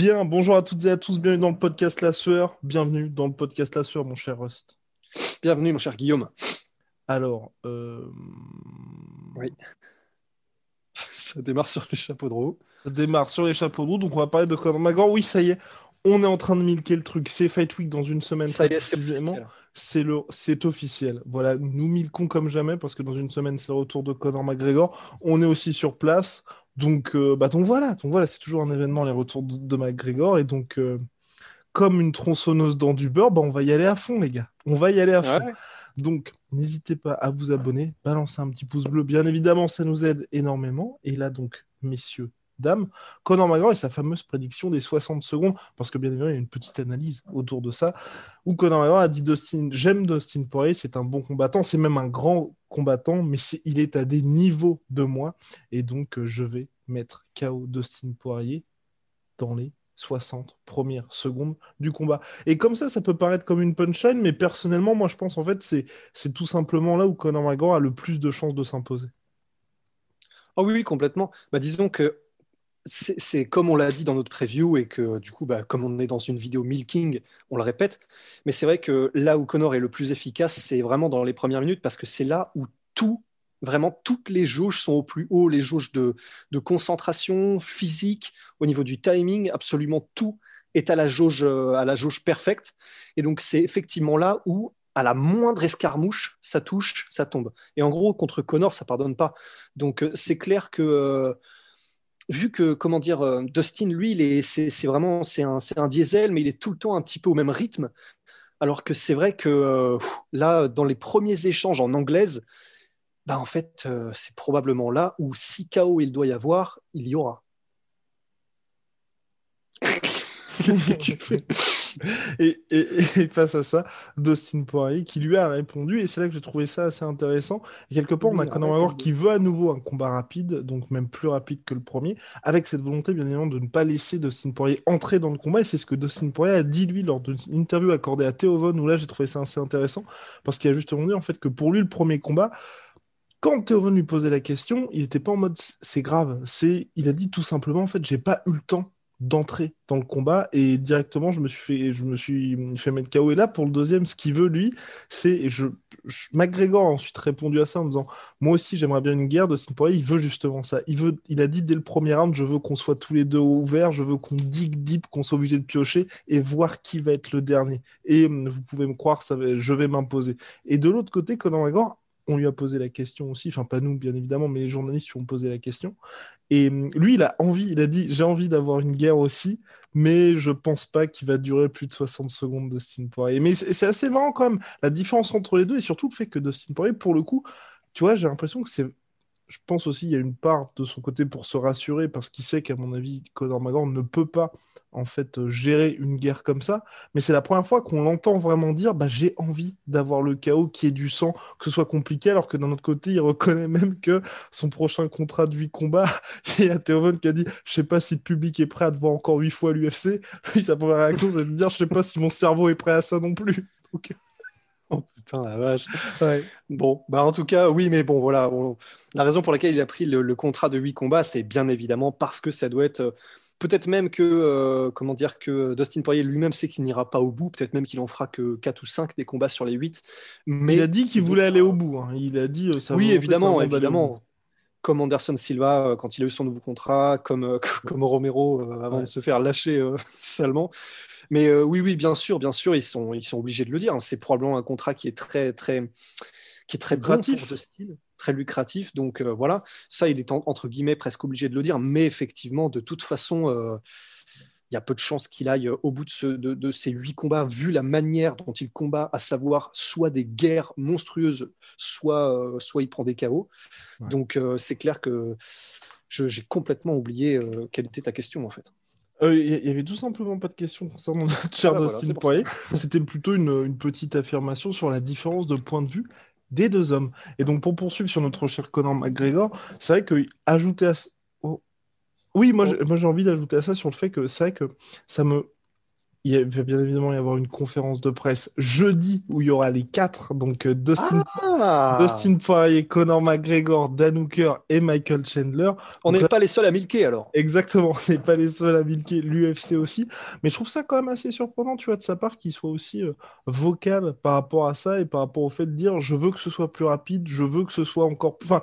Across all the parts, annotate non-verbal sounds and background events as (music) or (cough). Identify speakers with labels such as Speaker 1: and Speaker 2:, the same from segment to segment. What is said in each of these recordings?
Speaker 1: Bien, bonjour à toutes et à tous, bienvenue dans le podcast La Sueur. Bienvenue dans le podcast La Sueur, mon cher Rust.
Speaker 2: Bienvenue, mon cher Guillaume.
Speaker 1: Alors, euh...
Speaker 2: Oui. (laughs) Ça démarre sur les chapeaux de roue.
Speaker 1: Ça démarre sur les chapeaux de roue, donc on va parler de Conor McGregor. Oui, ça y est, on est en train de milquer le truc. C'est Fight Week dans une semaine
Speaker 2: Ça y est,
Speaker 1: précisément. C'est le, c'est officiel. Voilà, nous milquons comme jamais parce que dans une semaine c'est le retour de Conor McGregor. On est aussi sur place, donc euh, bah donc voilà, donc voilà, c'est toujours un événement les retours de, de McGregor et donc euh, comme une tronçonneuse dans du beurre, bah on va y aller à fond les gars. On va y aller à fond.
Speaker 2: Ouais.
Speaker 1: Donc n'hésitez pas à vous abonner, balancer un petit pouce bleu. Bien évidemment, ça nous aide énormément. Et là donc, messieurs, dames, Conor McGregor et sa fameuse prédiction des 60 secondes, parce que bien évidemment, il y a une petite analyse autour de ça, où Conor McGregor a dit Dustin, j'aime Dustin Poirier, c'est un bon combattant, c'est même un grand combattant, mais il est à des niveaux de moi, et donc euh, je vais mettre KO Dustin Poirier dans les 60 premières secondes du combat. Et comme ça, ça peut paraître comme une punchline, mais personnellement, moi je pense en fait c'est c'est tout simplement là où Conor McGregor a le plus de chances de s'imposer.
Speaker 2: Oh oui, oui, complètement. Bah, disons que c'est comme on l'a dit dans notre preview et que du coup, bah, comme on est dans une vidéo milking, on le répète. Mais c'est vrai que là où Connor est le plus efficace, c'est vraiment dans les premières minutes parce que c'est là où tout, vraiment toutes les jauges sont au plus haut, les jauges de, concentration physique, au niveau du timing, absolument tout est à la jauge, à la jauge perfecte. Et donc c'est effectivement là où à la moindre escarmouche, ça touche, ça tombe. Et en gros, contre Connor, ça pardonne pas. Donc euh, c'est clair que euh, vu que comment dire, euh, Dustin, lui, c'est, vraiment, c'est un, diesel, mais il est tout le temps un petit peu au même rythme. Alors que c'est vrai que euh, là, dans les premiers échanges en anglaise, bah en fait, euh, c'est probablement là où si KO il doit y avoir, il y aura. (laughs) Qu'est-ce que tu fais? (laughs)
Speaker 1: Et, et- et face à ça, Dustin Poirier qui lui a répondu, et c'est là que j'ai trouvé ça assez intéressant. Et quelque part, on a Conor McGregor qui veut à nouveau un combat rapide, donc même plus rapide que le premier, avec cette volonté bien évidemment de ne pas laisser Dustin Poirier entrer dans le combat. Et c'est ce que Dustin Poirier a dit lui lors d'une interview accordée à Theo Von, où là j'ai trouvé ça assez intéressant, parce qu'il a justement dit en fait que pour lui le premier combat, quand Theo Von lui posait la question, il n'était pas en mode c'est grave, c'est il a dit tout simplement en fait j'ai pas eu le temps d'entrer dans le combat et directement je me suis fait je me suis fait mettre KO et là pour le deuxième ce qu'il veut lui c'est je, je McGregor a ensuite répondu à ça en disant moi aussi j'aimerais bien une guerre de Poirier. Il veut justement ça. Il veut il a dit dès le premier round je veux qu'on soit tous les deux ouverts je veux qu'on digue deep qu'on soit obligé de piocher et voir qui va être le dernier. Et vous pouvez me croire ça je vais m'imposer. Et de l'autre côté Conor McGregor on lui a posé la question aussi, enfin pas nous bien évidemment, mais les journalistes lui ont posé la question. Et hum, lui, il a envie, il a dit j'ai envie d'avoir une guerre aussi, mais je pense pas qu'il va durer plus de 60 secondes Dustin Poirier. Mais c'est assez marrant quand même, la différence entre les deux, et surtout le fait que Dustin Poirier, pour le coup, tu vois, j'ai l'impression que c'est. Je pense aussi qu'il y a une part de son côté pour se rassurer, parce qu'il sait qu'à mon avis, Conor McGregor ne peut pas en fait euh, gérer une guerre comme ça. Mais c'est la première fois qu'on l'entend vraiment dire bah, j'ai envie d'avoir le chaos qui est du sang, que ce soit compliqué, alors que d'un autre côté, il reconnaît (laughs) même que son prochain contrat de 8 combats, (laughs) il y a Théoven qui a dit Je sais pas si le public est prêt à te voir encore 8 fois à l'UFC. (laughs) Lui, sa première réaction, c'est de dire Je sais pas si mon cerveau est prêt à ça non plus. Donc,
Speaker 2: Oh putain, la vache.
Speaker 1: ouais.
Speaker 2: Bon, bah en tout cas, oui, mais bon, voilà. on- La raison pour laquelle il a pris le, le contrat de 8 combats, c'est bien évidemment parce que ça doit être. Peut-être même que, euh, comment dire, que Dustin Poirier lui-même sait qu'il n'ira pas au bout. Peut-être même qu'il en fera que 4 ou 5 des combats sur les 8. Mais
Speaker 1: il a dit qu'il voulait aller au bout. hein. Il a dit euh,
Speaker 2: Oui, évidemment, évidemment. Comme Anderson Silva euh, quand il a eu son nouveau contrat, comme, euh, (laughs) comme Romero avant
Speaker 1: Ouais.
Speaker 2: de se faire lâcher (laughs) salement. Mais oui, oui, bien sûr, bien sûr, ils sont, ils sont obligés de le dire. hein. C'est probablement un contrat qui est très, très, qui est très bon pour Dustin, très lucratif. Donc voilà, ça, il est entre guillemets presque obligé de le dire. Mais effectivement, de toute façon, il y a peu de chances qu'il aille au bout de, ces huit combats, vu la manière dont il combat, à savoir soit des guerres monstrueuses, soit, soit il prend des KO. Donc c'est clair que j'ai complètement oublié quelle était ta question en fait.
Speaker 1: Euh, il y avait tout simplement pas de question concernant notre cher ah, Dustin Poirier. C'était plutôt une, petite affirmation sur la différence de point de vue des deux hommes. Et donc, pour poursuivre sur notre cher Conor McGregor, c'est vrai que ajouter à. Oh. Oui, moi, oh. moi j'ai envie d'ajouter à ça sur le fait que c'est vrai que ça me il va bien évidemment y avoir une conférence de presse jeudi où il y aura les quatre, donc euh, Dustin, ah Dustin Poirier, Conor McGregor, Dan Hooker et Michael Chandler.
Speaker 2: On n'est pas les seuls à milquer alors.
Speaker 1: Exactement, on n'est pas les seuls à milquer, l'UFC aussi. Mais je trouve ça quand même assez surprenant, tu vois, de sa part qu'il soit aussi euh, vocal par rapport à ça et par rapport au fait de dire je veux que ce soit plus rapide, je veux que ce soit encore. Enfin,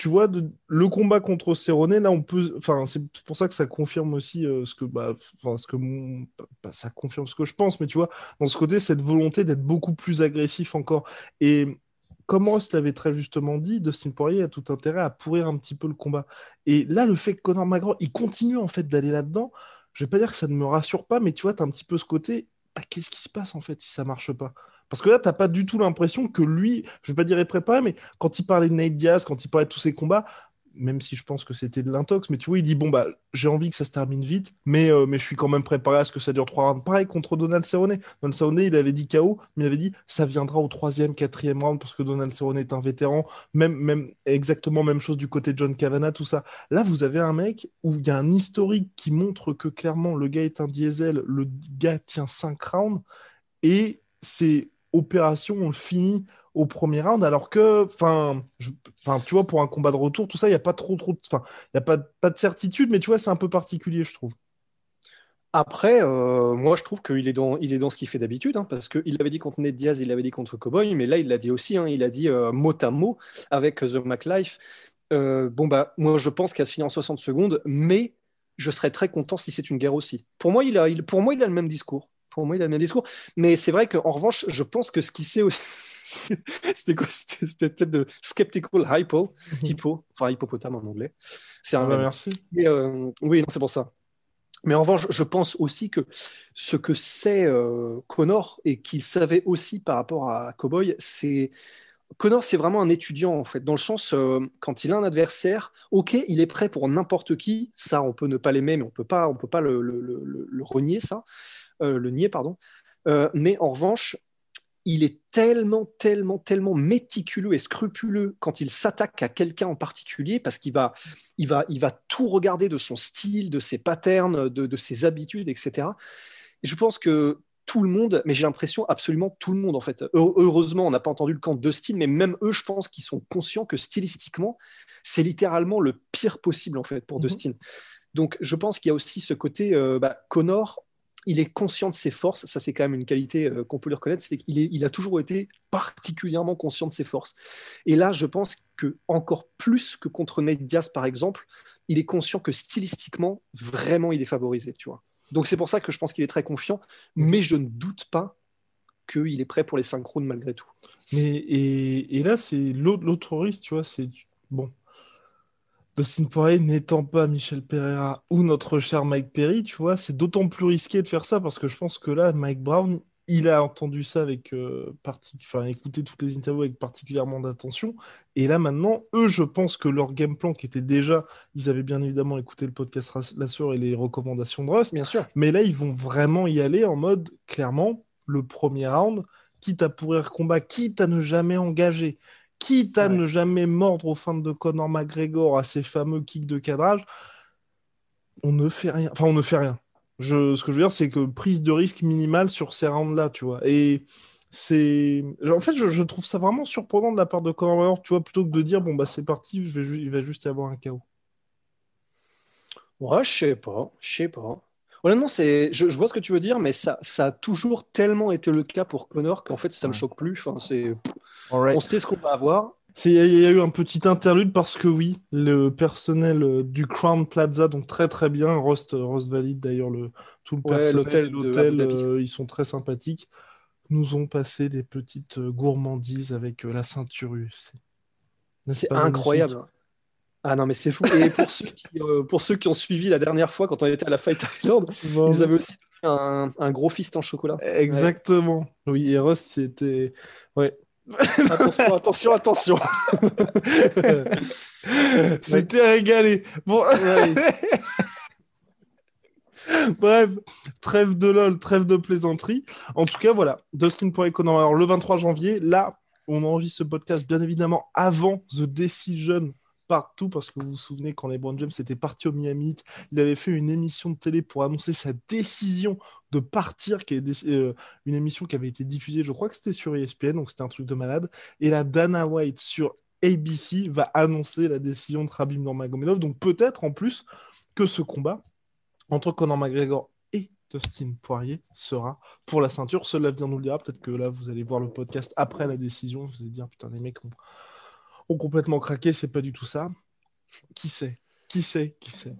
Speaker 1: tu vois, le combat contre Cerrone, là, on peut. Enfin, c'est pour ça que ça confirme aussi euh, ce que. Bah, ce que je pense, mais tu vois, dans ce côté, cette volonté d'être beaucoup plus agressif encore. Et comme Ross l'avait très justement dit, Dustin Poirier a tout intérêt à pourrir un petit peu le combat. Et là, le fait que Conor McGregor, il continue en fait d'aller là-dedans, je vais pas dire que ça ne me rassure pas, mais tu vois, tu as un petit peu ce côté. Bah, qu'est-ce qui se passe en fait si ça marche pas? Parce que là, tu n'as pas du tout l'impression que lui, je ne vais pas dire est préparé, mais quand il parlait de Nate Diaz, quand il parlait de tous ces combats, même si je pense que c'était de l'intox, mais tu vois, il dit bon bah j'ai envie que ça se termine vite, mais, euh, mais je suis quand même préparé à ce que ça dure trois rounds. Pareil contre Donald Cerrone. Donald Cerrone, il avait dit KO, mais il avait dit ça viendra au troisième, quatrième round parce que Donald Cerrone est un vétéran. Même, même exactement même chose du côté de John Cavana, tout ça. Là, vous avez un mec où il y a un historique qui montre que clairement le gars est un diesel, le gars tient cinq rounds et c'est opération, on le finit au premier round, alors que, enfin, tu vois, pour un combat de retour, tout ça, il n'y a pas trop, trop, enfin, il n'y a pas, de certitude, mais tu vois, c'est un peu particulier, je trouve.
Speaker 2: Après, euh, moi, je trouve qu'il est dans, il est dans ce qu'il fait d'habitude, hein, parce qu'il avait dit contre Ned Diaz, il l'avait dit contre Cowboy, mais là, il l'a dit aussi, hein, il a dit euh, mot à mot avec The MacLife. Euh, bon, bah, moi, je pense qu'il a se finir en 60 secondes, mais je serais très content si c'est une guerre aussi. Pour moi, il a, pour moi, il a le même discours pour moi, il a le même discours. Mais c'est vrai qu'en revanche, je pense que ce qu'il sait aussi, (laughs) c'était quoi? C'était peut-être de skeptical hypo, mhm. hypo, enfin hippopotame en anglais.
Speaker 1: C'est un. Ah bah, merci.
Speaker 2: Euh, oui, c'est pour ça. Mais en revanche, je pense aussi que ce que sait euh, Connor et qu'il savait aussi par rapport à Cowboy, c'est Connor, c'est vraiment un étudiant en fait, dans le sens euh, quand il a un adversaire, ok, il est prêt pour n'importe qui. Ça, on peut ne pas l'aimer, mais on peut pas, on peut pas le, le, le renier ça. Euh, le nier, pardon. Euh, mais en revanche, il est tellement, tellement, tellement méticuleux et scrupuleux quand il s'attaque à quelqu'un en particulier, parce qu'il va, il va, il va tout regarder de son style, de ses patterns, de, ses habitudes, etc. Et je pense que tout le monde, mais j'ai l'impression absolument tout le monde en fait. Heureusement, on n'a pas entendu le camp de style, mais même eux, je pense qu'ils sont conscients que stylistiquement, c'est littéralement le pire possible en fait pour. Dustin. Donc, je pense qu'il y a aussi ce côté, euh, bah, Connor, il est conscient de ses forces. Ça, c'est quand même une qualité euh, qu'on peut lui reconnaître. C'est qu'il il a toujours été particulièrement conscient de ses forces. Et là, je pense que encore plus que contre Nate Diaz, par exemple, il est conscient que stylistiquement, vraiment, il est favorisé. Tu vois. Donc, c'est pour ça que je pense qu'il est très confiant. Mais je ne doute pas qu'il est prêt pour les synchrones malgré tout.
Speaker 1: Mais et, et là, c'est l'autre risque, tu vois. C'est bon Dustin Poirier n'étant pas Michel Pereira ou notre cher Mike Perry, tu vois, c'est d'autant plus risqué de faire ça parce que je pense que là, Mike Brown, il a entendu ça avec euh, enfin écouté toutes les interviews avec particulièrement d'attention. Et là maintenant, eux, je pense que leur game plan qui était déjà, ils avaient bien évidemment écouté le podcast La Soeur et les recommandations de Rust.
Speaker 2: Bien sûr.
Speaker 1: Mais là, ils vont vraiment y aller en mode clairement le premier round, quitte à pourrir combat, quitte à ne jamais engager, quitte à ne jamais mordre aux fins de Conor McGregor à ces fameux kicks de cadrage, on ne fait rien. Enfin, on ne fait rien. Je, ce que je veux dire, c'est que prise de risque minimale sur ces rounds-là, tu vois. Et c'est. En fait, je, trouve ça vraiment surprenant de la part de Conor McGregor, tu vois, plutôt que de dire, bon, bah, c'est parti, je vais il va juste y avoir un chaos.
Speaker 2: Ouais, je sais pas. Je sais pas. Honnêtement, c'est, je, vois ce que tu veux dire, mais ça, ça a toujours tellement été le cas pour Connor qu'en fait, ça me choque plus. Enfin, c'est, on sait ce qu'on va avoir.
Speaker 1: Il y, a eu un petit interlude parce que oui, le personnel euh, du Crown Plaza, donc très très bien, Rost, Rost valide d'ailleurs le, tout le personnel, l'hôtel, euh, ils sont très sympathiques. nous ont passé des petites gourmandises avec la ceinture UFC.
Speaker 2: C'est incroyable. Ah non, mais c'est fou. Et pour ceux, qui, pour ceux qui ont suivi la dernière fois, quand on était à la Fight Island, ils avaient aussi un, un, gros fist en chocolat.
Speaker 1: Exactement. Oui, et Ross, c'était. Ouais.
Speaker 2: Attention, attention, attention. (laughs)
Speaker 1: c'était régalé. Bon. (laughs) Bref, trêve de lol, trêve de plaisanterie. En tout cas, voilà, Dustin pour Conor. Alors, le 23 janvier, là, on enregistre ce podcast, bien évidemment, avant The Decision partout parce que vous vous souvenez quand LeBron James était parti au Miami il avait fait une émission de télé pour annoncer sa décision de partir, qui est euh, une émission qui avait été diffusée, je crois que c'était sur ESPN, donc c'était un truc de malade. Et la Dana White sur ABC va annoncer la décision de Rabim Nurmagomedov, donc peut-être en plus que ce combat entre Conor McGregor et Dustin Poirier sera pour la ceinture. Seul l'avenir nous le dira. Peut-être que là, vous allez voir le podcast après la décision. Vous allez dire, putain, les mecs ont complètement craqué, c'est pas du tout ça. Qui sait? Qui sait? Qui sait?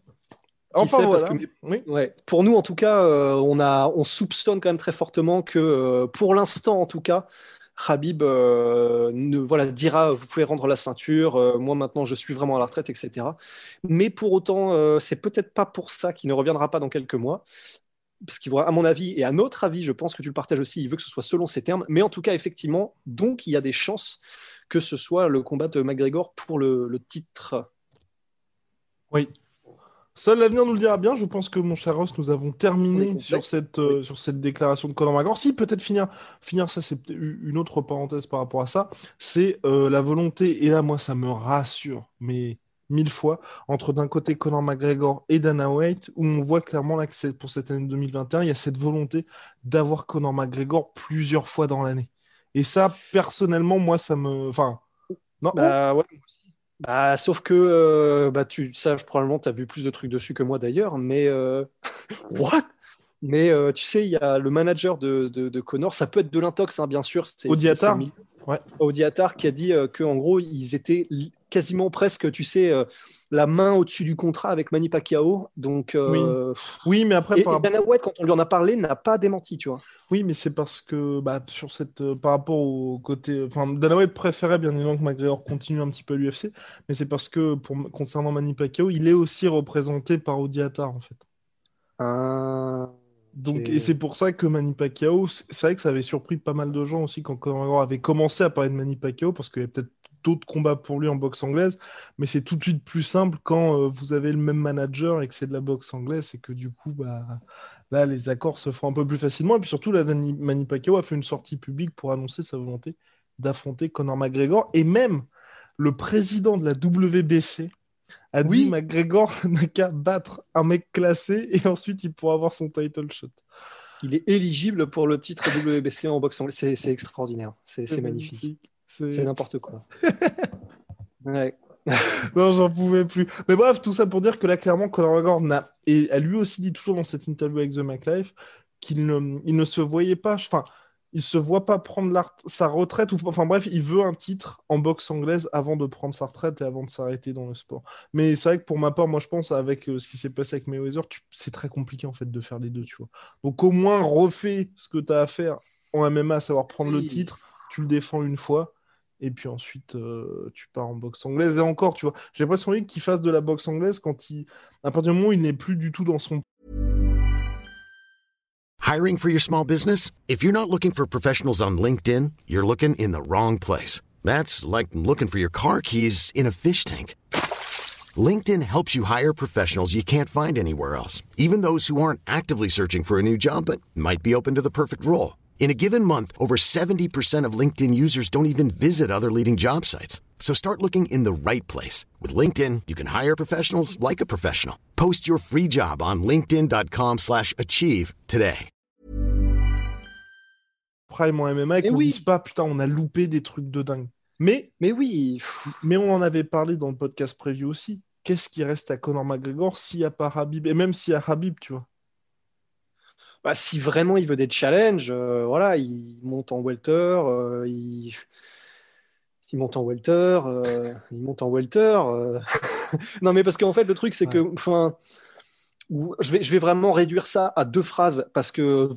Speaker 2: Enfin, voilà. oui. ouais. Pour nous, en tout cas, euh, on, a, on soupçonne quand même très fortement que, euh, pour l'instant, en tout cas, Khabib euh, ne, voilà, dira vous pouvez rendre la ceinture, moi maintenant je suis vraiment à la retraite, etc. Mais pour autant, c'est peut-être pas pour ça qu'il ne reviendra pas dans quelques mois. Parce qu'il voit, à mon avis, et à notre avis, je pense que tu le partages aussi, il veut que ce soit selon ses termes. Mais en tout cas, effectivement, donc il y a des chances que ce soit le combat de McGregor pour le, titre.
Speaker 1: Oui. Seul l'avenir nous le dira bien. Je pense que, mon cher Ross, nous avons terminé sur, cette, euh, sur cette déclaration de Conor McGregor. Si, peut-être finir, finir ça, c'est une autre parenthèse par rapport à ça. C'est euh, la volonté, et là, moi, ça me rassure, mais mille fois, entre d'un côté Conor McGregor et Dana White, où on voit clairement là que pour cette année 2021, il y a cette volonté d'avoir Conor McGregor plusieurs fois dans l'année. Et ça, personnellement, moi, ça me. Enfin.
Speaker 2: Non? Bah, ouais, moi aussi. Bah, sauf que, euh, bah, tu saches, probablement, tu as vu plus de trucs dessus que moi d'ailleurs, mais. Euh, (laughs) what? Mais euh, tu sais, il y a le manager de, de, Connor, ça peut être de l'intox, hein, bien sûr.
Speaker 1: Audiatar
Speaker 2: ouais. Audiatar qui a dit qu'en gros, ils étaient quasiment presque, tu sais, euh, la main au-dessus du contrat avec Manny Pacquiao. Donc,
Speaker 1: euh, oui. mais après,
Speaker 2: et, Dana White, quand on lui en a parlé, n'a pas démenti, tu vois.
Speaker 1: Oui, mais c'est parce que bah, sur cette, euh, par rapport au côté, enfin, Dana White préférait bien évidemment que McGregor continue un petit peu à l'UFC, mais c'est parce que pour concernant Manny Pacquiao, il est aussi représenté par Audiatar en fait.
Speaker 2: Ah.
Speaker 1: Donc, et c'est pour ça que Manny Pacquiao, c'est vrai que ça avait surpris pas mal de gens aussi quand McGregor avait commencé à parler de Manny Pacquiao, parce qu'il y avait peut-être d'autres combats pour lui en boxe anglaise, mais c'est tout de suite plus simple quand euh, vous avez le même manager et que c'est de la boxe anglaise et que du coup, bah, là, les accords se font un peu plus facilement. Et puis surtout, la Manny Pacquiao a fait une sortie publique pour annoncer sa volonté d'affronter Conor McGregor et même le président de la WBC a dit McGregor (laughs) n'a qu'à battre un mec classé et ensuite il pourra avoir son title shot.
Speaker 2: Il est éligible pour le titre WBC en boxe anglaise. C'est extraordinaire. C'est magnifique. C'est n'importe quoi. (laughs) (laughs)
Speaker 1: non, j'en pouvais plus. Mais bref, tout ça pour dire que là, clairement, Conor McGregor n'a, et a lui aussi dit toujours dans cette interview avec The McLife qu'il ne, il ne se voyait pas, enfin, il se voit pas prendre sa retraite, ou enfin bref, il veut un titre en boxe anglaise avant de prendre sa retraite et avant de s'arrêter dans le sport. Mais c'est vrai que pour ma part, moi je pense avec euh, ce qui s'est passé avec Mayweather, c'est très compliqué en fait de faire les deux, tu vois. Donc au moins refais ce que tu as à faire en MMA, à savoir prendre le titre, tu le défends une fois et puis ensuite euh, tu pars en boxe anglaise. Et encore tu vois j'ai l'impression qu'il fasse de la boxe anglaise quand il à partir du moment où il n'est plus du tout dans son
Speaker 3: Hiring for your small business? If you're not looking for professionals on LinkedIn you're looking in the wrong place. That's like looking for your car keys in a fish tank. LinkedIn helps you hire professionals you can't find anywhere else even those who aren't actively searching for a new job but might be open to the perfect role In a given month, over 70% of LinkedIn users don't even visit other leading job sites. So start looking in the right place. With LinkedIn, you can hire professionals like a professional. Post your free job on linkedin.com slash achieve today.
Speaker 1: Prime en MMA et qu'on oui. dise pas, putain, on a loupé des trucs de dingue. Mais,
Speaker 2: mais oui,
Speaker 1: mais on en avait parlé dans le podcast prévu aussi. Qu'est-ce qui reste à Conor McGregor s'il n'y a pas Habib? Et même s'il y a Habib, tu vois.
Speaker 2: Bah, si vraiment il veut des challenges, euh, voilà, il monte en welter, euh, il... il... monte en welter, euh, il monte en welter. (laughs) non, mais parce qu'en fait, le truc, c'est que, enfin, où je vais, je vais vraiment réduire ça à deux phrases parce que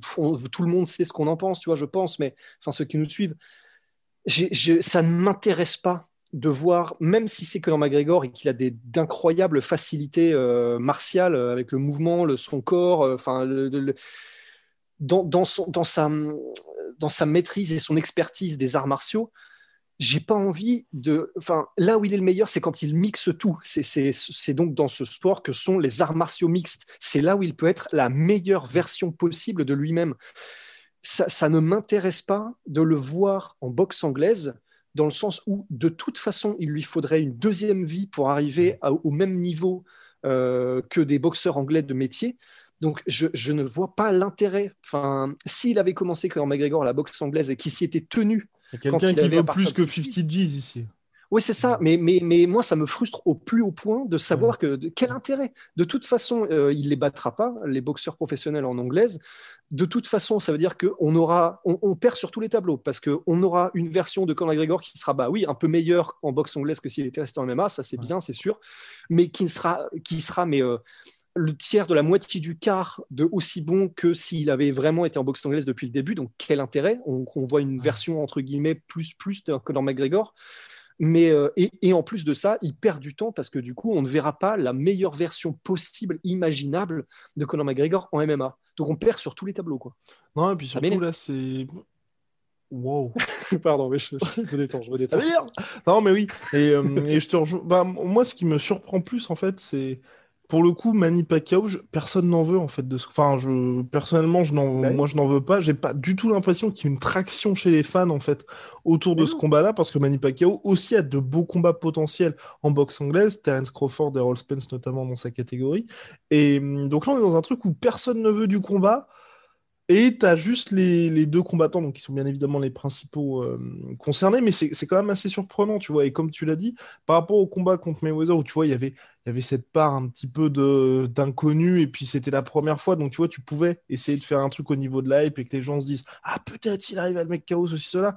Speaker 2: tout le monde sait ce qu'on en pense, tu vois, je pense, mais enfin ceux qui nous suivent, ça ne m'intéresse pas de voir, même si c'est Conor McGregor et qu'il a d'incroyables facilités euh, martiales euh, avec le mouvement, le, son corps, euh, enfin, dans, sa, maîtrise et son expertise des arts martiaux, j'ai pas envie de. Enfin, là où il est le meilleur, c'est quand il mixe tout. C'est donc dans ce sport que sont les arts martiaux mixtes. C'est là où il peut être la meilleure version possible de lui-même. Ça, ne m'intéresse pas de le voir en boxe anglaise, dans le sens où, de toute façon, il lui faudrait une deuxième vie pour arriver au même niveau euh, que des boxeurs anglais de métier. Donc, je, je ne vois pas l'intérêt. Enfin, s'il avait commencé comme McGregor à la boxe anglaise et qu'il s'y était tenu
Speaker 1: Quelqu'un qui veut plus que 50 G's ici.
Speaker 2: Oui, c'est ça. Mais, mais, mais moi, ça me frustre au plus haut point de savoir que quel intérêt. De toute façon, euh, il les battra pas, les boxeurs professionnels en anglaise. De toute façon, ça veut dire qu'on aura, on, perd sur tous les tableaux parce qu'on aura une version de Conor McGregor qui sera, bah oui, un peu meilleure en boxe anglaise que s'il était resté en MMA, ça c'est bien, c'est sûr, mais qui sera, qui sera, mais euh, le tiers de la moitié du quart de aussi bon que s'il avait vraiment été en boxe anglaise depuis le début. Donc, quel intérêt? On, voit une version entre guillemets plus plus que dans McGregor. Mais, euh, et, en plus de ça, il perd du temps parce que du coup, on ne verra pas la meilleure version possible, imaginable de Conor McGregor en MMA. Donc on perd sur tous les tableaux. Quoi.
Speaker 1: Non, et puis surtout là, c'est. Wow. (laughs)
Speaker 2: Pardon, mais je, me détends, je me détends.
Speaker 1: non, mais oui. Et, euh, et je te rejoins. Bah, moi, ce qui me surprend plus, en fait, c'est pour le coup, Manny Pacquiao, personne n'en veut en fait. De ce... Enfin, je personnellement, je n'en, bah moi, je n'en veux pas. J'ai pas du tout l'impression qu'il y ait une traction chez les fans en fait autour de ce combat-là, parce que Manny Pacquiao aussi a de beaux combats potentiels en boxe anglaise, Terence Crawford et Errol Spence notamment dans sa catégorie. Et hum, donc là, on est dans un truc où personne ne veut du combat. Et tu as juste les, deux combattants, donc qui sont bien évidemment les principaux euh, concernés, mais c'est quand même assez surprenant, tu vois. Et comme tu l'as dit, par rapport au combat contre Mayweather, où tu vois, il y avait, cette part un petit peu d'inconnu, et puis c'était la première fois, donc tu vois, tu pouvais essayer de faire un truc au niveau de la hype et que les gens se disent Ah, peut-être il arrive à le mec chaos, ceci, cela.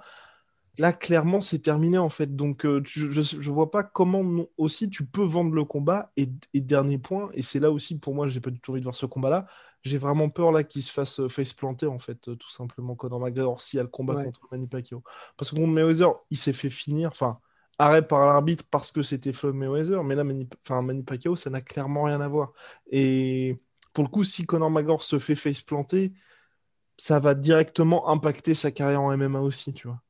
Speaker 1: Là, clairement, c'est terminé en fait. Donc, euh, je, je vois pas comment aussi tu peux vendre le combat. Et, dernier point, et c'est là aussi pour moi, j'ai pas du tout envie de voir ce combat-là. J'ai vraiment peur là qu'il se fasse euh, face planter en fait, euh, tout simplement, Conor McGregor, s'il y a le combat contre Manny Pacquiao. Parce que contre Mayweather, il s'est fait finir. Enfin, arrêt par l'arbitre parce que c'était Floyd Mayweather. Mais là, Manny, Manny Pacquiao, ça n'a clairement rien à voir. Et pour le coup, si Conor McGregor se fait face planter, ça va directement impacter sa carrière en MMA aussi, tu vois.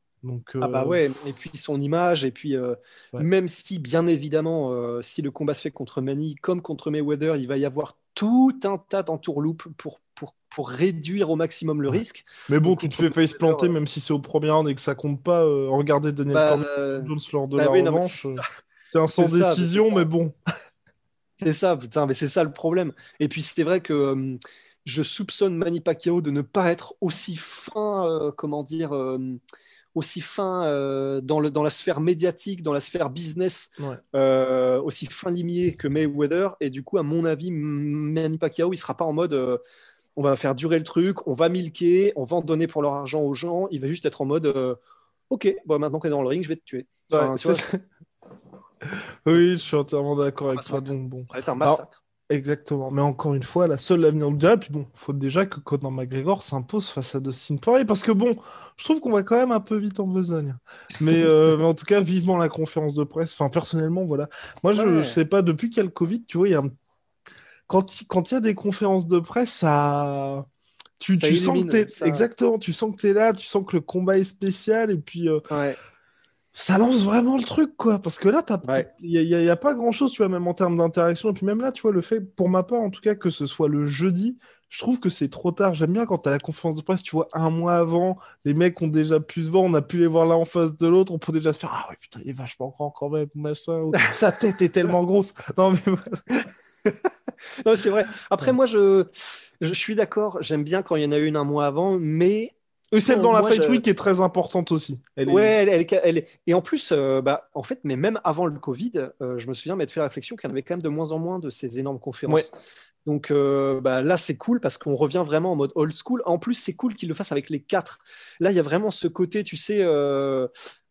Speaker 2: Ah bah euh, ouais, et puis son image, et puis euh, même si, bien évidemment, euh, si le combat se fait contre Manny comme contre Mayweather, il va y avoir tout un tas d'entourloupes pour, pour, pour réduire au maximum le risque.
Speaker 1: Mais bon, tu te fais face planter, même si c'est au premier round et que ça compte pas. regardez Daniel bah, Jones lors de bah la revanche. C'est un sans décision, mais bon. (laughs)
Speaker 2: C'est ça, putain, mais c'est ça le problème. Et puis c'est vrai que je soupçonne Manny Pacquiao de ne pas être aussi fin, comment dire aussi fin euh, dans, le, dans la sphère médiatique, dans la sphère business, euh, aussi fin limier que Mayweather. Et du coup, à mon avis, Manny Pacquiao, il sera pas en mode euh, on va faire durer le truc, on va milquer, on va en donner pour leur argent aux gens. Il va juste être en mode ok, bon, maintenant qu'on est dans le ring, je vais te tuer. (laughs)
Speaker 1: oui, je suis entièrement d'accord avec toi. Donc, bon.
Speaker 2: Ça va être un massacre.
Speaker 1: Exactement. Mais encore une fois, la seule avenir le dira. Puis bon, faut déjà que Conor McGregor s'impose face à Dustin Poirier. Parce que bon, je trouve qu'on va quand même un peu vite en besogne. Mais, euh, (laughs) mais en tout cas, vivement la conférence de presse. Enfin, personnellement, voilà. Moi, je ne sais pas, depuis qu'il y a le Covid, tu vois, il y a quand, il, quand y a des conférences de presse, ça. Tu, tu sens que es... Exactement, tu sens que tu es là, tu sens que le combat est spécial. Et puis. Euh,
Speaker 2: ouais
Speaker 1: ça lance vraiment le truc, quoi. Parce que là, il n'y a, pas grand-chose, tu vois, même en termes d'interaction. Et puis même là, tu vois, le fait, pour ma part, en tout cas, que ce soit le jeudi, je trouve que c'est trop tard. J'aime bien quand tu as la conférence de presse, tu vois, un mois avant, les mecs ont déjà pu se voir, on a pu les voir l'un en face de l'autre, on peut déjà se faire Ah ouais, putain, il est vachement grand quand même, machin. (laughs) Sa tête est tellement grosse. Non, mais (laughs)
Speaker 2: non, c'est vrai. Après, moi, je, je suis d'accord, j'aime bien quand il y en a une un mois avant, mais
Speaker 1: et celle dans la Fight Week est très importante aussi.
Speaker 2: Elle ouais, est... Elle, est... et en plus, euh, bah, en fait, mais même avant le Covid, euh, je me souviens m'être fait la réflexion qu'il y en avait quand même de moins en moins de ces énormes conférences. Donc euh, bah, là, c'est cool parce qu'on revient vraiment en mode old school. En plus, c'est cool qu'ils le fassent avec les quatre. Là, il y a vraiment ce côté, tu sais.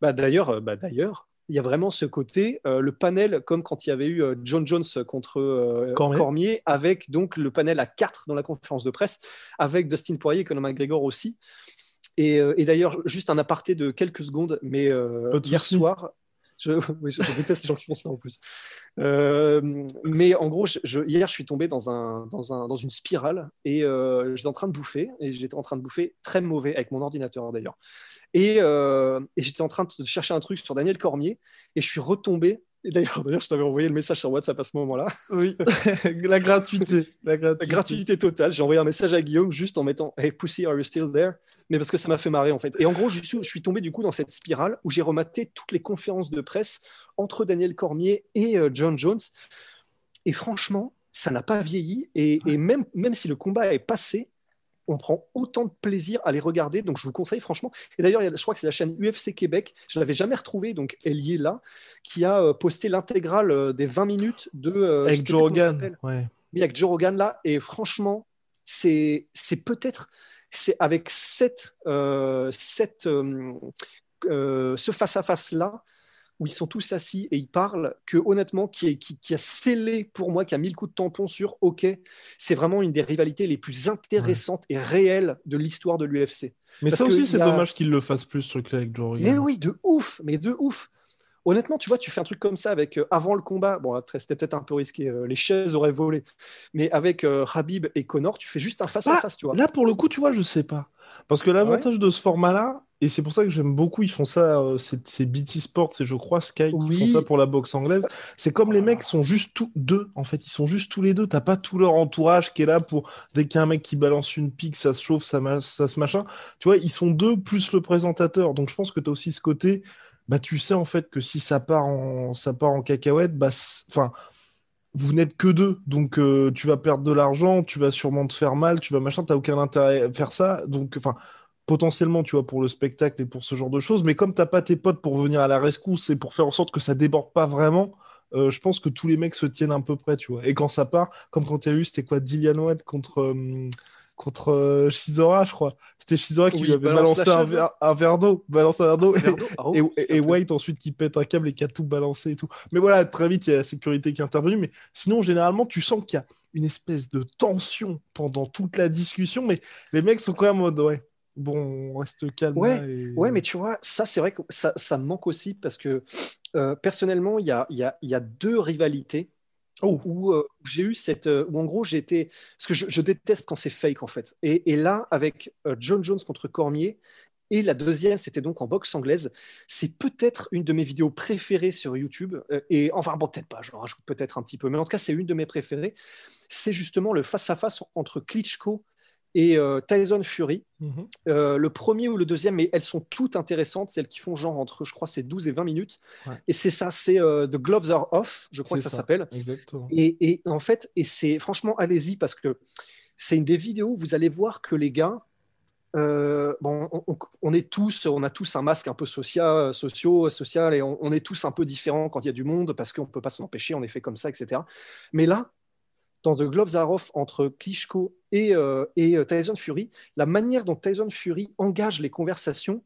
Speaker 2: Bah, d'ailleurs, bah, d'ailleurs, il y a vraiment ce côté, euh, le panel, comme quand il y avait eu euh, John Jones contre euh,
Speaker 1: Cormier.
Speaker 2: Cormier. avec donc le panel à 4 dans la conférence de presse, avec Dustin Poirier et Conor McGregor aussi. Et, euh, et d'ailleurs, juste un aparté de quelques secondes, mais euh, hier soir, je, (laughs) oui, je- je déteste les gens qui font ça en plus. Euh, mais en gros, je- je- hier, je suis tombé dans, un, dans, un, dans une spirale et euh, j'étais en train de bouffer et j'étais en train de bouffer très mauvais avec mon ordinateur d'ailleurs. Et, euh, et j'étais en train de chercher un truc sur Daniel Cormier et je suis retombé. Et d'ailleurs, d'ailleurs, je t'avais envoyé le message sur WhatsApp à ce moment-là.
Speaker 1: Oui, (laughs) la gratuité. La gratuité.
Speaker 2: Gratuité totale. J'ai envoyé un message à Guillaume juste en mettant Hey Pussy, are you still there? Mais parce que ça m'a fait marrer en fait. Et en gros, je suis, je suis tombé du coup dans cette spirale où j'ai rematé toutes les conférences de presse entre Daniel Cormier et euh, John Jones. Et franchement, ça n'a pas vieilli. Et, et même, même si le combat est passé, on prend autant de plaisir à les regarder. Donc, je vous conseille franchement. Et d'ailleurs, je crois que c'est la chaîne UFC Québec. Je ne l'avais jamais retrouvée, donc elle y est là, qui a euh, posté l'intégrale euh, des 20 minutes de. euh,
Speaker 1: Avec Joe Rogan. Ouais.
Speaker 2: Oui, avec Joe Rogan là, et franchement, c'est peut-être c'est avec cette, euh, cette euh, ce face à face là où ils sont tous assis et ils parlent que honnêtement qui, est- qui, qui a scellé pour moi qui a mis le coup de tampon sur ok c'est vraiment une des rivalités les plus intéressantes et réelles de l'histoire de l'UFC
Speaker 1: Mais
Speaker 2: Parce
Speaker 1: ça aussi, c'est
Speaker 2: a-
Speaker 1: dommage qu'il le fasse plus, ce truc-là, avec Joe Rogan.
Speaker 2: mais oui, de ouf, mais de ouf. Honnêtement, tu vois, tu fais un truc comme ça avec euh, avant le combat. Bon, c'était peut-être un peu risqué. euh, les chaises auraient volé. Mais avec euh, Habib et Connor, tu fais juste un face à
Speaker 1: Ah,
Speaker 2: face, tu vois.
Speaker 1: Là, pour le coup, tu vois, je sais pas. Parce que l'avantage de ce format-là, et c'est pour ça que j'aime beaucoup, ils font ça, euh, c'est BT Sports et je crois Sky qui
Speaker 2: Oui.
Speaker 1: font ça pour la boxe anglaise. C'est comme les mecs sont juste tous deux, en fait, ils sont juste tous les deux. T'as pas tout leur entourage qui est là pour dès qu'il y a un mec qui balance une pique, ça se chauffe, ça, ça se machin. Tu vois, ils sont deux plus le présentateur. Donc je pense que t'as aussi ce côté, bah tu sais en fait que si ça part en, ça part en cacahuète, bah, enfin vous n'êtes que deux, donc euh, tu vas perdre de l'argent, tu vas sûrement te faire mal, tu vas machin, t'as aucun intérêt à faire ça, donc enfin potentiellement tu vois pour le spectacle et pour ce genre de choses, mais comme t'as pas tes potes pour venir à la rescousse et pour faire en sorte que ça déborde pas vraiment, euh, je pense que tous les mecs se tiennent un peu près, tu vois. Et quand ça part, comme quand il y a eu, c'était quoi, Dillian contre euh, contre euh, Shizora, je crois. C'était Shizora qui
Speaker 2: Oui,
Speaker 1: lui avait balancé
Speaker 2: la
Speaker 1: un verre, un verre d'eau, balancé un verre d'eau.
Speaker 2: D'eau. Ah, oh,
Speaker 1: Et, et- et
Speaker 2: plaît.
Speaker 1: White ensuite qui pète un câble et qui a tout balancé et tout. Mais voilà, très vite, il y a la sécurité qui est intervenue. Mais sinon, généralement, tu sens qu'il y a une espèce de tension pendant toute la discussion. Mais les mecs sont quand même en mode, ouais, bon, on reste calme.
Speaker 2: Ouais,
Speaker 1: et-
Speaker 2: mais tu vois, ça, c'est vrai que ça, ça me manque aussi parce que euh, personnellement, il y a, y, a, il y a deux rivalités
Speaker 1: Oh.
Speaker 2: où euh, j'ai eu cette. euh, où en gros, été. Parce que je, déteste quand c'est fake, en fait. Et, là, avec euh, John Jones contre Cormier, et la deuxième, c'était donc en boxe anglaise, c'est peut-être une de mes vidéos préférées sur YouTube. Et enfin, bon, peut-être pas, je rajoute peut-être un petit peu, mais en tout cas, c'est une de mes préférées. C'est justement le face-à-face entre Klitschko et euh, Tyson Fury.
Speaker 1: Mhm.
Speaker 2: Euh, le premier ou le deuxième, mais elles sont toutes intéressantes, celles qui font genre entre, je crois, c'est 12 et 20 minutes.
Speaker 1: Ouais.
Speaker 2: Et c'est ça, c'est euh, The Gloves Are Off, je crois que ça, s'appelle.
Speaker 1: Exactement.
Speaker 2: Et, et en fait, et c'est franchement, allez-y parce que c'est une des vidéos où vous allez voir que les gars, bon, on, on- on est tous, on a tous un masque un peu social, sociaux, social, et on, on est tous un peu différents quand il y a du monde parce qu'on peut pas s'en empêcher, on est fait comme ça, etc. Mais là, dans The Gloves Are Off entre Klitschko et, euh, et euh, Tyson Fury, la manière dont Tyson Fury engage les conversations,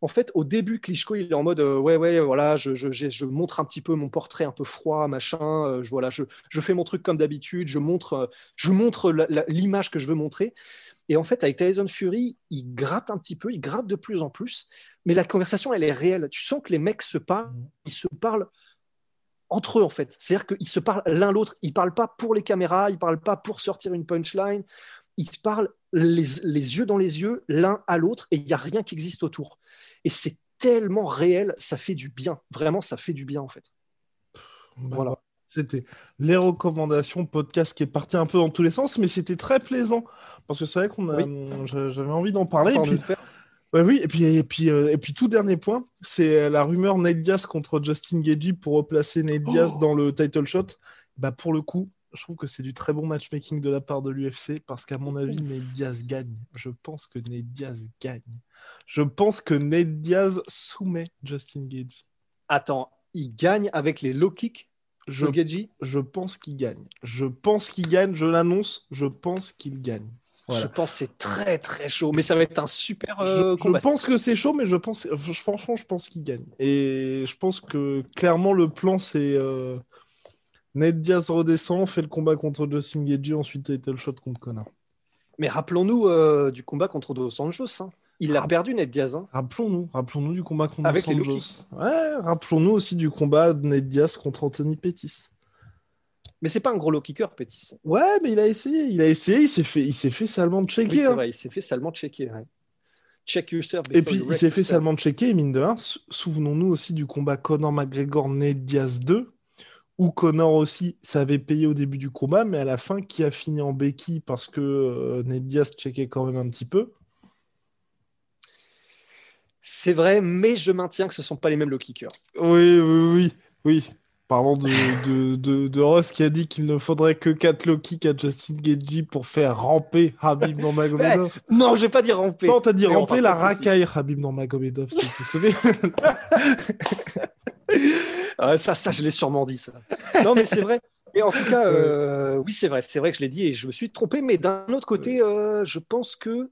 Speaker 2: en fait, au début, Klitschko, il est en mode euh, ouais, ouais, voilà, je, je- je- montre un petit peu mon portrait un peu froid, machin. euh, je, voilà, je, je fais mon truc comme d'habitude, je montre, euh, je montre l'image que je veux montrer. Et en fait, avec Tyson Fury, il gratte un petit peu, il gratte de plus en plus, mais la conversation, elle est réelle. Tu sens que les mecs se parlent, ils se parlent entre eux, en fait. C'est-à-dire qu'ils se parlent l'un l'autre. Ils parlent pas pour les caméras, ils parlent pas pour sortir une punchline. Ils se parlent les, les yeux dans les yeux, l'un à l'autre, et il n'y a rien qui existe autour. Et c'est tellement réel, ça fait du bien. Vraiment, ça fait du bien, en fait.
Speaker 1: Bah,
Speaker 2: Voilà.
Speaker 1: C'était les recommandations podcast qui est parti un peu dans tous les sens, mais c'était très plaisant parce que c'est vrai qu'on a, j'a- j'avais envie d'en parler.
Speaker 2: Enfin,
Speaker 1: et
Speaker 2: on
Speaker 1: puis,
Speaker 2: espère.
Speaker 1: Ouais, oui, et puis, et puis, euh, et puis tout dernier point, c'est la rumeur Nate Diaz contre Justin Gagey pour replacer Nate Diaz
Speaker 2: Oh
Speaker 1: dans le title shot. Bah pour le coup, je trouve que c'est du très bon matchmaking de la part de l'UFC parce qu'à mon avis, Nate Diaz gagne. Je pense que Nate Diaz gagne. Je pense que Nate Diaz soumet Justin Gagey.
Speaker 2: Attends, il gagne avec les low kicks?
Speaker 1: Je Je pense qu'il gagne. Je pense qu'il gagne. Je l'annonce. Je pense qu'il gagne.
Speaker 2: Je pense que c'est très très chaud, mais ça va être un super euh, combat.
Speaker 1: Je pense que c'est chaud, mais je pense, franchement, je pense qu'il gagne. Et je pense que clairement le plan c'est euh, Ned Diaz redescend, fait le combat contre Justin Gagey, ensuite le shot contre Connor.
Speaker 2: Mais rappelons-nous euh, du combat contre Dos Santos. Hein. Il a perdu Ned Diaz. Hein.
Speaker 1: Rappelons-nous, rappelons-nous du combat contre Avec Dos Santos. Ouais, rappelons-nous aussi du combat de Ned Diaz contre Anthony Pettis.
Speaker 2: Mais c'est pas un gros low kicker, Pétis.
Speaker 1: Ouais, mais il a essayé. Il a essayé, il s'est fait, il s'est fait salement checker. Oui,
Speaker 2: c'est hein. vrai, il s'est fait salement checker. Check yourself.
Speaker 1: Et puis, il s'est fait salement checker, et mine de rien, souvenons-nous aussi du combat Conor McGregor Ned Diaz 2, où Conor aussi savait payer au début du combat, mais à la fin, qui a fini en béquille parce que euh, Ned Diaz checkait quand même un petit peu?
Speaker 2: C'est vrai, mais je maintiens que ce ne sont pas les mêmes low kickers.
Speaker 1: Oui, oui, oui. oui. Parlons de, de, de, Ross qui a dit qu'il ne faudrait que 4 low kicks à Justin Gagey pour faire ramper Habib Nurmagomedov.
Speaker 2: non, je vais pas dire ramper.
Speaker 1: Non, t'as dit ramper la racaille Habib Nurmagomedov, si vous savez. (laughs)
Speaker 2: ça, ça, je l'ai sûrement dit, ça. Non, mais c'est vrai. Et en tout cas, euh, oui, c'est vrai, c'est vrai que je l'ai dit et je me suis trompé. Mais d'un autre côté, euh, je pense que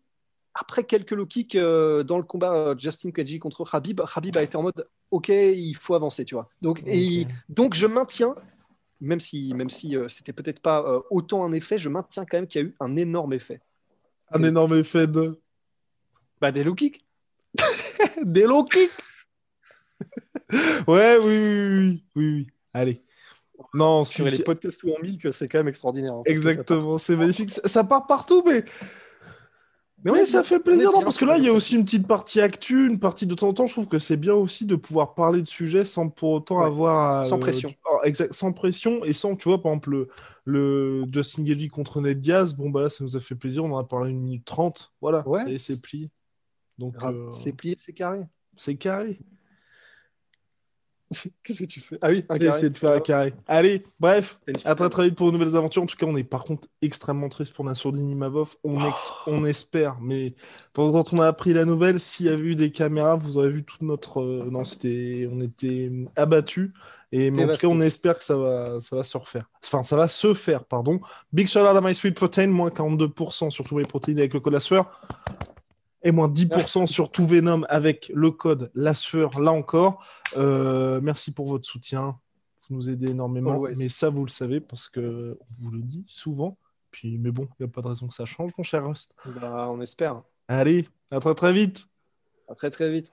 Speaker 2: après quelques low kicks euh, dans le combat euh, Justin Kaji contre Habib, Habib a été en mode OK, il faut avancer, tu vois. Donc, et, donc je maintiens, même si, même si euh, c'était peut-être pas autant un effet, je maintiens quand même qu'il y a eu un énorme effet.
Speaker 1: Un énorme effet de.
Speaker 2: Bah, des low kicks. (laughs)
Speaker 1: des low kicks Ouais, oui, oui, oui, oui, Allez.
Speaker 2: Non, sur les podcasts ou en mille, que c'est quand même extraordinaire. Hein,
Speaker 1: Exactement, c'est magnifique. ça part partout, mais mais oui, ça fait plaisir, non, parce que là, il y a aussi une petite partie actu, une partie de temps en temps. Je trouve que c'est bien aussi de pouvoir parler de sujets sans pour autant avoir.
Speaker 2: sans pression.
Speaker 1: Oh, sans pression et sans, tu vois, par exemple, le, Justin Gagey contre Ned Diaz, bon, bah là, ça nous a fait plaisir. On en a parlé une minute trente. Voilà, ouais. c'est plié.
Speaker 2: Donc, euh, C'est plié, c'est carré.
Speaker 1: C'est carré. (laughs)
Speaker 2: Qu'est-ce que tu fais? Ah oui,
Speaker 1: un carré. de faire un carré. Allez, bref, à très très vite pour de nouvelles aventures. En tout cas, on est par contre extrêmement triste pour Nassourdine Imavov. On, oh. on espère, mais quand on a appris la nouvelle, s'il y avait eu des caméras, vous aurez vu toute notre. Euh, non, c'était. On était abattus. Et mais en tout cas, on espère que ça va, ça va se refaire. Enfin, ça va se faire, pardon. Big shout out à My Sweet Protein, moins 42% sur tous les protéines avec le code sueur et moins 10% sur tout Venom avec le code LASFEUR, là encore. Euh, merci pour votre soutien. Vous nous aidez énormément. Mais ça, vous le savez parce que on vous le dit souvent. Puis, mais bon, il n'y a pas de raison que ça change, mon cher Rust.
Speaker 2: Bah, on espère.
Speaker 1: Allez, à très très vite.
Speaker 2: À très très vite.